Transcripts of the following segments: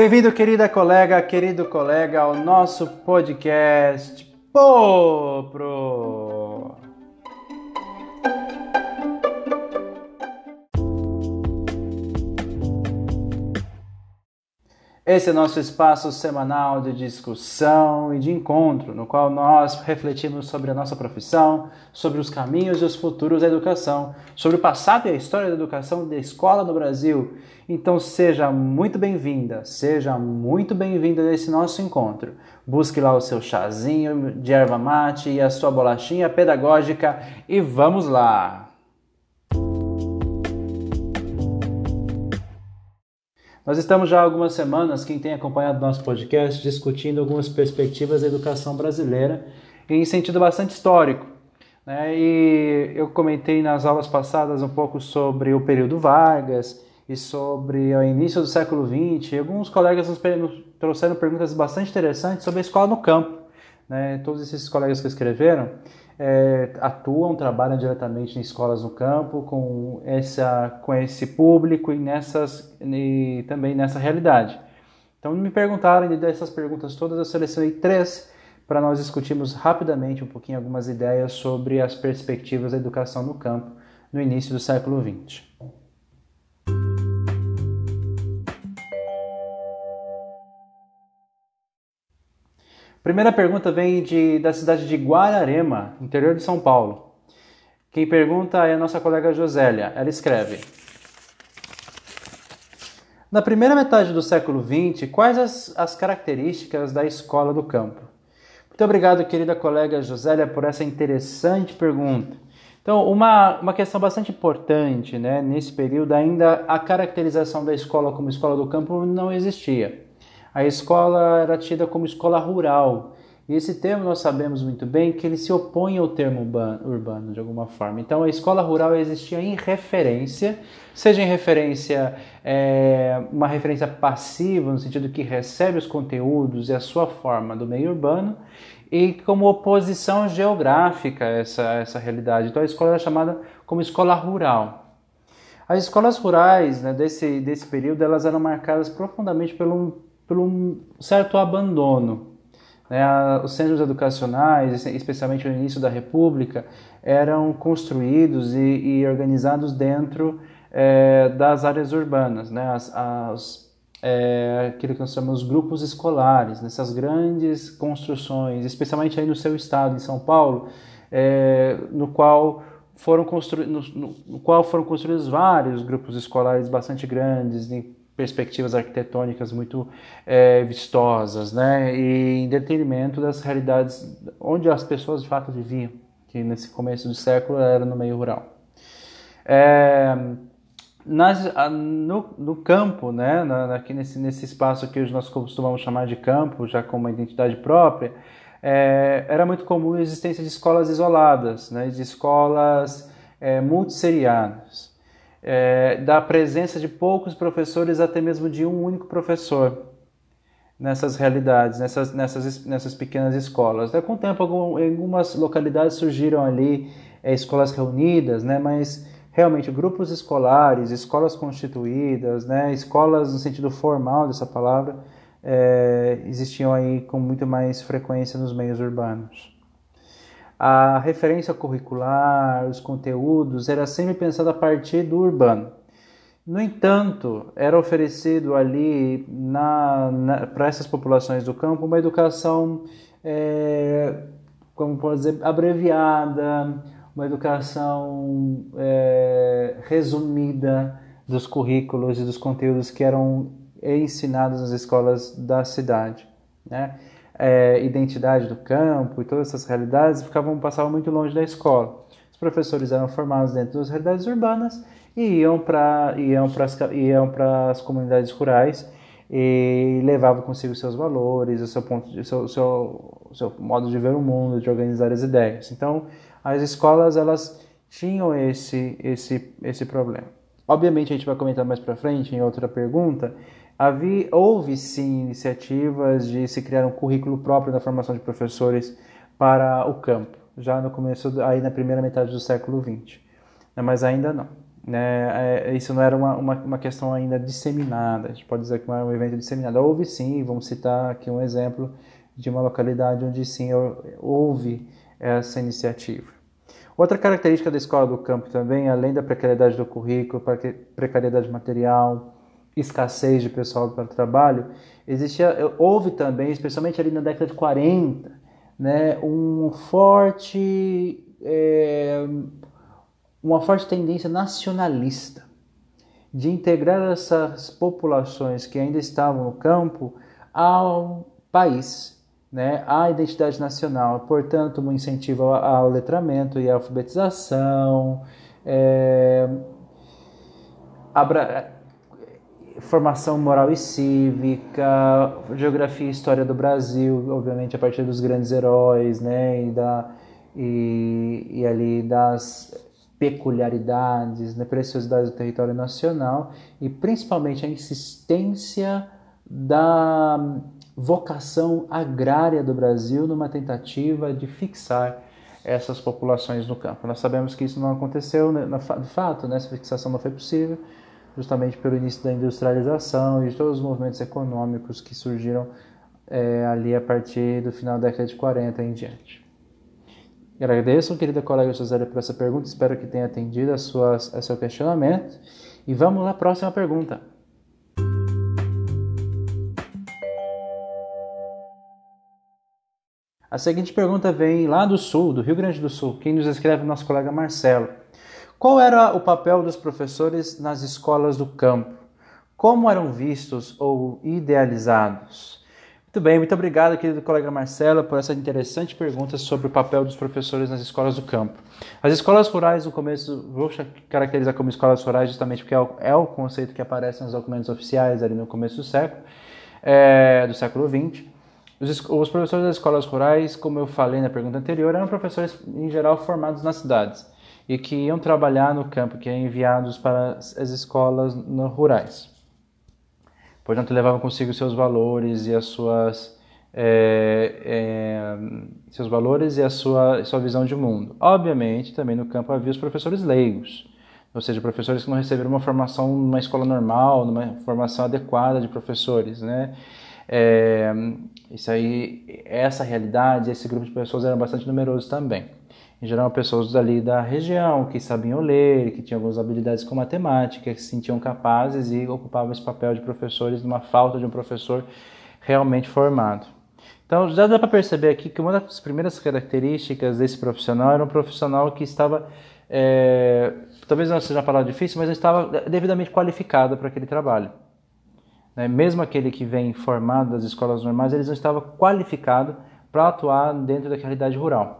Bem-vindo, querida colega, querido colega, ao nosso podcast Popro. Esse é nosso espaço semanal de discussão e de encontro, no qual nós refletimos sobre a nossa profissão, sobre os caminhos e os futuros da educação, sobre o passado e a história da educação da escola no Brasil. Então seja muito bem-vinda, seja muito bem-vindo nesse nosso encontro. Busque lá o seu chazinho de erva mate e a sua bolachinha pedagógica e vamos lá! Nós estamos já há algumas semanas, quem tem acompanhado nosso podcast, discutindo algumas perspectivas da educação brasileira em sentido bastante histórico. Né? E eu comentei nas aulas passadas um pouco sobre o período Vargas e sobre o início do século XX. E alguns colegas nos trouxeram perguntas bastante interessantes sobre a escola no campo. Né? Todos esses colegas que escreveram é, atuam, trabalham diretamente em escolas no campo com, essa, com esse público e, nessas, e também nessa realidade. Então me perguntaram, e dessas perguntas todas eu selecionei três para nós discutirmos rapidamente um pouquinho algumas ideias sobre as perspectivas da educação no campo no início do século XX. Primeira pergunta vem de, da cidade de Guararema, interior de São Paulo. Quem pergunta é a nossa colega Josélia. Ela escreve: Na primeira metade do século XX, quais as, as características da escola do campo? Muito obrigado, querida colega Josélia, por essa interessante pergunta. Então, uma, uma questão bastante importante, né? Nesse período, ainda a caracterização da escola como escola do campo não existia a escola era tida como escola rural. E esse termo nós sabemos muito bem que ele se opõe ao termo urbano, de alguma forma. Então a escola rural existia em referência, seja em referência, é, uma referência passiva, no sentido que recebe os conteúdos e a sua forma do meio urbano, e como oposição geográfica a essa, essa realidade. Então a escola era chamada como escola rural. As escolas rurais né, desse, desse período elas eram marcadas profundamente pelo por um certo abandono. Né? Os centros educacionais, especialmente no início da República, eram construídos e, e organizados dentro é, das áreas urbanas, né? as, as é, aquilo que nós chamamos grupos escolares, nessas grandes construções, especialmente aí no seu estado, em São Paulo, é, no qual foram construídos, no, no, qual foram construídos vários grupos escolares bastante grandes, perspectivas arquitetônicas muito é, vistosas, né? E em detrimento das realidades onde as pessoas de fato viviam, que nesse começo do século era no meio rural. É, nas, no, no, campo, né, na, aqui nesse, nesse espaço que nós costumamos chamar de campo, já com uma identidade própria, é, era muito comum a existência de escolas isoladas, né, de escolas é, multisseriadas é, da presença de poucos professores, até mesmo de um único professor nessas realidades, nessas, nessas, nessas pequenas escolas. Com o tempo, em algumas localidades surgiram ali é, escolas reunidas, né, mas realmente grupos escolares, escolas constituídas, né, escolas no sentido formal dessa palavra, é, existiam aí com muito mais frequência nos meios urbanos a referência curricular, os conteúdos, era sempre pensado a partir do urbano. No entanto, era oferecido ali para essas populações do campo uma educação, é, como pode dizer, abreviada, uma educação é, resumida dos currículos e dos conteúdos que eram ensinados nas escolas da cidade. Né? É, identidade do campo e todas essas realidades ficavam passavam muito longe da escola. Os professores eram formados dentro das realidades urbanas e iam para iam para as, iam as comunidades rurais e levavam consigo seus valores, o seu ponto de, seu, seu, seu modo de ver o mundo, de organizar as ideias. Então, as escolas elas tinham esse esse esse problema. Obviamente a gente vai comentar mais para frente em outra pergunta Havia, houve sim iniciativas de se criar um currículo próprio da formação de professores para o campo, já no começo, aí na primeira metade do século XX, né, mas ainda não. né, é, isso não era uma, uma, uma, questão ainda disseminada, a gente pode dizer que não era um evento disseminado. Houve sim, vamos citar aqui um exemplo de uma localidade onde sim houve essa iniciativa. Outra característica da escola do campo também, além da precariedade do currículo, precariedade material, escassez de pessoal para o trabalho, existia, houve também, especialmente ali na década de 40, né, um forte, é, uma forte tendência nacionalista de integrar essas populações que ainda estavam no campo ao país, né, à identidade nacional. Portanto, um incentivo ao letramento e à alfabetização, é, abra, formação moral e cívica, geografia e história do Brasil, obviamente a partir dos grandes heróis, né, e, da, e, e ali das peculiaridades, né, preciosidades do território nacional e principalmente a insistência da vocação agrária do Brasil numa tentativa de fixar essas populações no campo. Nós sabemos que isso não aconteceu, né, de fato, né, essa fixação não foi possível, justamente pelo início da industrialização e de todos os movimentos econômicos que surgiram é, ali a partir do final da década de 40 em diante. Agradeço, querida colega José, por essa pergunta, espero que tenha atendido a, suas, a seu questionamento. E vamos lá, próxima pergunta. A seguinte pergunta vem lá do sul, do Rio Grande do Sul. Quem nos escreve é o nosso colega Marcelo. Qual era o papel dos professores nas escolas do campo? Como eram vistos ou idealizados? Muito bem, muito obrigado, querido colega Marcelo, por essa interessante pergunta sobre o papel dos professores nas escolas do campo. As escolas rurais, no começo, vou caracterizar como escolas rurais justamente porque é o, é o conceito que aparece nos documentos oficiais ali no começo do século, é, do século XX. Os, os professores das escolas rurais, como eu falei na pergunta anterior, eram professores em geral formados nas cidades e que iam trabalhar no campo, que eram enviados para as escolas rurais. Portanto, levavam consigo seus valores e as suas é, é, seus valores e a sua, sua visão de mundo. Obviamente, também no campo havia os professores leigos, ou seja, professores que não receberam uma formação numa escola normal, numa formação adequada de professores, né? É, isso aí, essa realidade, esse grupo de pessoas era bastante numeroso também. Em geral, pessoas ali da região que sabiam ler, que tinham algumas habilidades com matemática, que se sentiam capazes e ocupavam esse papel de professores numa falta de um professor realmente formado. Então, já dá para perceber aqui que uma das primeiras características desse profissional era um profissional que estava, é, talvez não seja uma palavra difícil, mas estava devidamente qualificado para aquele trabalho. Né? Mesmo aquele que vem formado das escolas normais, eles não estavam qualificados para atuar dentro da realidade rural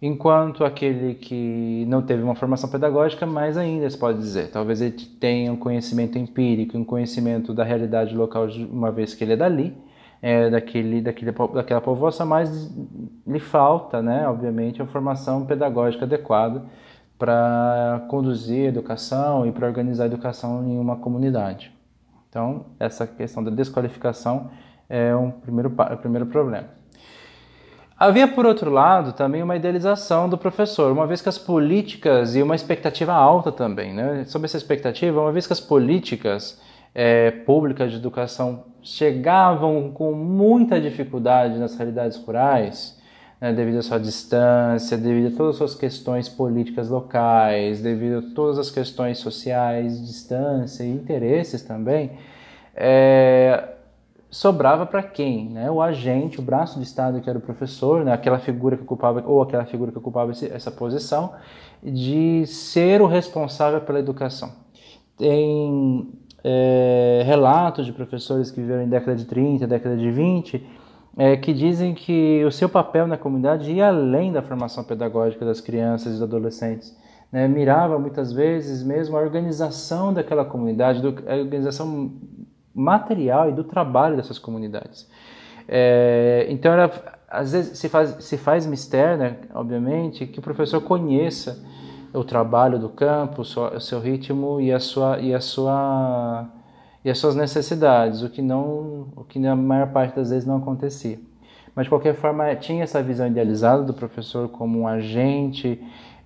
enquanto aquele que não teve uma formação pedagógica, mais ainda se pode dizer. Talvez ele tenha um conhecimento empírico, um conhecimento da realidade local, uma vez que ele é dali, é, daquele, daquele, daquela povoação, mas lhe falta, né, obviamente, a formação pedagógica adequada para conduzir a educação e para organizar a educação em uma comunidade. Então, essa questão da desqualificação é um primeiro, primeiro problema. Havia, por outro lado, também uma idealização do professor, uma vez que as políticas e uma expectativa alta também, né? Sobre essa expectativa, uma vez que as políticas é, públicas de educação chegavam com muita dificuldade nas realidades rurais, né, devido à sua distância, devido a todas as suas questões políticas locais, devido a todas as questões sociais, distância e interesses também, é, sobrava para quem? Né? O agente, o braço do Estado, que era o professor, né? aquela figura que ocupava, ou aquela figura que ocupava esse, essa posição, de ser o responsável pela educação. Tem é, relatos de professores que viveram em década de 30, década de 20, é, que dizem que o seu papel na comunidade ia além da formação pedagógica das crianças e dos adolescentes. Né? Mirava muitas vezes mesmo a organização daquela comunidade, a organização material e do trabalho dessas comunidades. É, então, às vezes se faz, se faz mistério, né, obviamente, que o professor conheça o trabalho do campo, o seu, o seu ritmo e a sua e a sua e as suas necessidades, o que não, o que na maior parte das vezes não acontecia. Mas de qualquer forma tinha essa visão idealizada do professor como um agente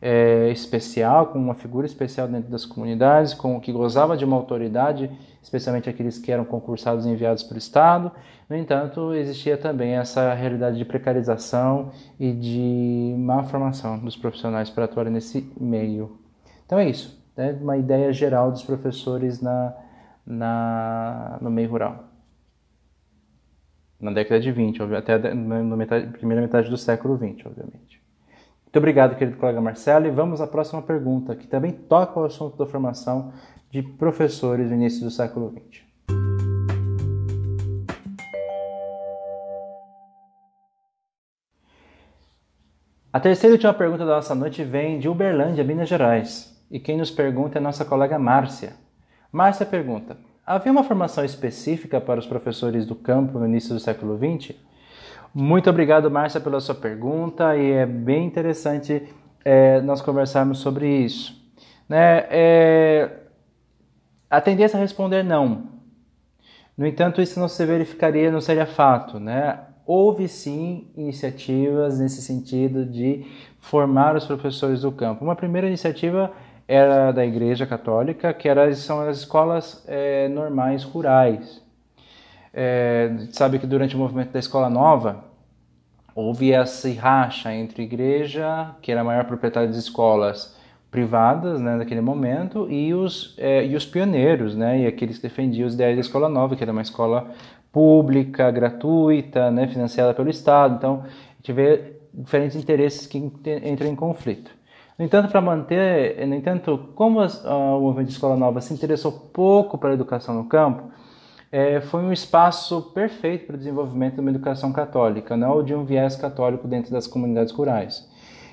é, especial, com uma figura especial dentro das comunidades, com que gozava de uma autoridade, especialmente aqueles que eram concursados e enviados pelo Estado. No entanto, existia também essa realidade de precarização e de má formação dos profissionais para atuarem nesse meio. Então é isso, né? uma ideia geral dos professores na, na, no meio rural. Na década de 20, até na metade, primeira metade do século 20, obviamente. Muito obrigado, querido colega Marcelo, e vamos à próxima pergunta, que também toca o assunto da formação de professores no início do século XX. A terceira e última pergunta da nossa noite vem de Uberlândia, Minas Gerais. E quem nos pergunta é nossa colega Márcia. Márcia pergunta: Havia uma formação específica para os professores do campo no início do século XX? Muito obrigado, Márcia, pela sua pergunta e é bem interessante é, nós conversarmos sobre isso. Né? É, a tendência a responder não. No entanto, isso não se verificaria, não seria fato. Né? Houve sim iniciativas nesse sentido de formar os professores do campo. Uma primeira iniciativa era da Igreja Católica, que era, são as escolas é, normais rurais. É, sabe que durante o movimento da Escola Nova, houve essa racha entre igreja, que era a maior proprietária das escolas privadas né, naquele momento, e os, é, e os pioneiros, né, e aqueles que defendiam os ideais da Escola Nova, que era uma escola pública, gratuita, né, financiada pelo Estado. Então, a gente vê diferentes interesses que entram em conflito. No entanto, para manter, no entanto, como as, o movimento de Escola Nova se interessou pouco para a educação no campo, é, foi um espaço perfeito para o desenvolvimento de uma educação católica, não de um viés católico dentro das comunidades rurais.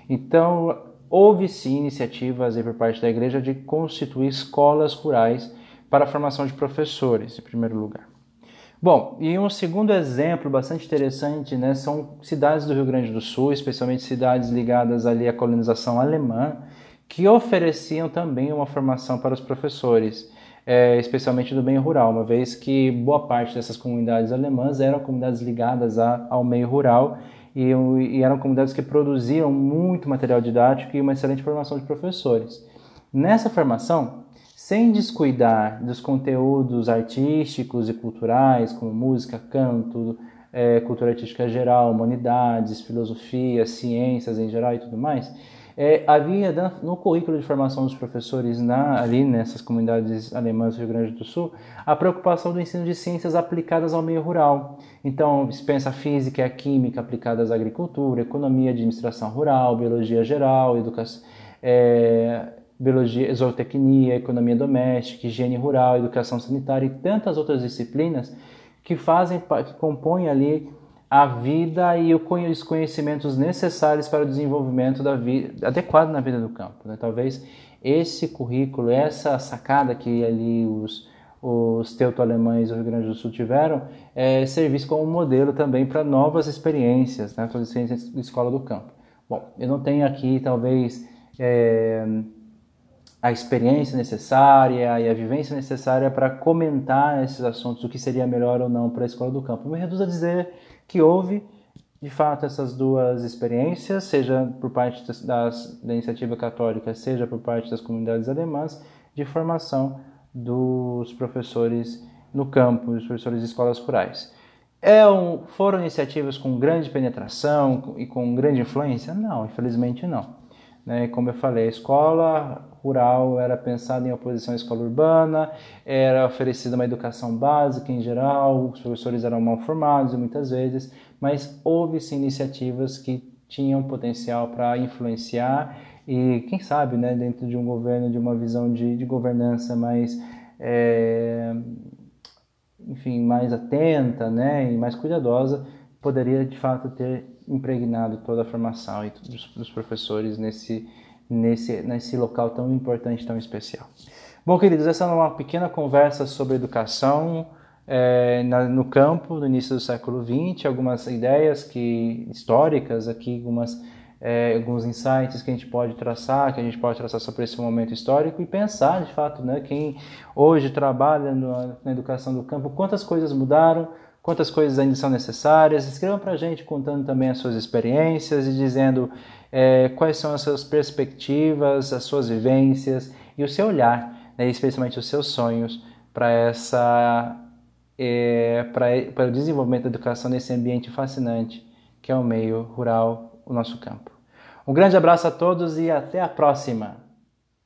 Então, houve sim iniciativas por parte da igreja de constituir escolas rurais para a formação de professores, em primeiro lugar. Bom, e um segundo exemplo bastante interessante né, são cidades do Rio Grande do Sul, especialmente cidades ligadas ali à colonização alemã, que ofereciam também uma formação para os professores é, especialmente do meio rural, uma vez que boa parte dessas comunidades alemãs eram comunidades ligadas a, ao meio rural e, e, eram comunidades que produziam muito material didático e uma excelente formação de professores. Nessa formação, sem descuidar dos conteúdos artísticos e culturais, como música, canto, é, cultura artística geral, humanidades, filosofia, ciências em geral e tudo mais, é, havia no currículo de formação dos professores na, ali nessas comunidades alemãs do Rio Grande do Sul a preocupação do ensino de ciências aplicadas ao meio rural. Então, se pensa a física e a química aplicadas à agricultura, economia, administração rural, biologia geral, educação, é, biologia, zootecnia, economia doméstica, higiene rural, educação sanitária e tantas outras disciplinas que fazem, que compõem ali a vida e os conhecimentos necessários para o desenvolvimento da vida, adequado na vida do campo. Né? Talvez esse currículo, essa sacada que ali os, os teuto-alemães do Rio Grande do Sul tiveram, é, servisse como modelo também para novas experiências, né? as experiências de escola do campo. Bom, eu não tenho aqui, talvez, é, a experiência necessária e a vivência necessária para comentar esses assuntos, o que seria melhor ou não para a escola do campo. Me reduzo a dizer que houve, de fato, essas duas experiências, seja por parte das, da iniciativa católica, seja por parte das comunidades alemãs, de formação dos professores no campo, dos professores de escolas rurais. É um, foram iniciativas com grande penetração e com grande influência? Não, infelizmente não. Né? Como eu falei, a escola rural era pensada em oposição à escola urbana, era oferecida uma educação básica em geral, os professores eram mal formados muitas vezes, mas houve-se iniciativas que tinham potencial para influenciar e, quem sabe, né, dentro de um governo, de uma visão de, de governança mais, é, enfim, mais atenta né, e mais cuidadosa, poderia de fato ter impregnado toda a formação e dos, dos professores nesse, nesse, nesse local tão importante, tão especial. Bom, queridos, essa é uma pequena conversa sobre educação é, na, no campo no início do século XX, algumas ideias que históricas aqui, algumas é, alguns insights que a gente pode traçar, que a gente pode traçar sobre esse momento histórico e pensar, de fato, né, quem hoje trabalha no, na educação do campo, quantas coisas mudaram, quantas coisas ainda são necessárias. Escrevam para a gente contando também as suas experiências e dizendo é, quais são as suas perspectivas, as suas vivências e o seu olhar, né, especialmente os seus sonhos para essa é, para o desenvolvimento da educação nesse ambiente fascinante que é o meio rural, o nosso campo. Um grande abraço a todos e até a próxima!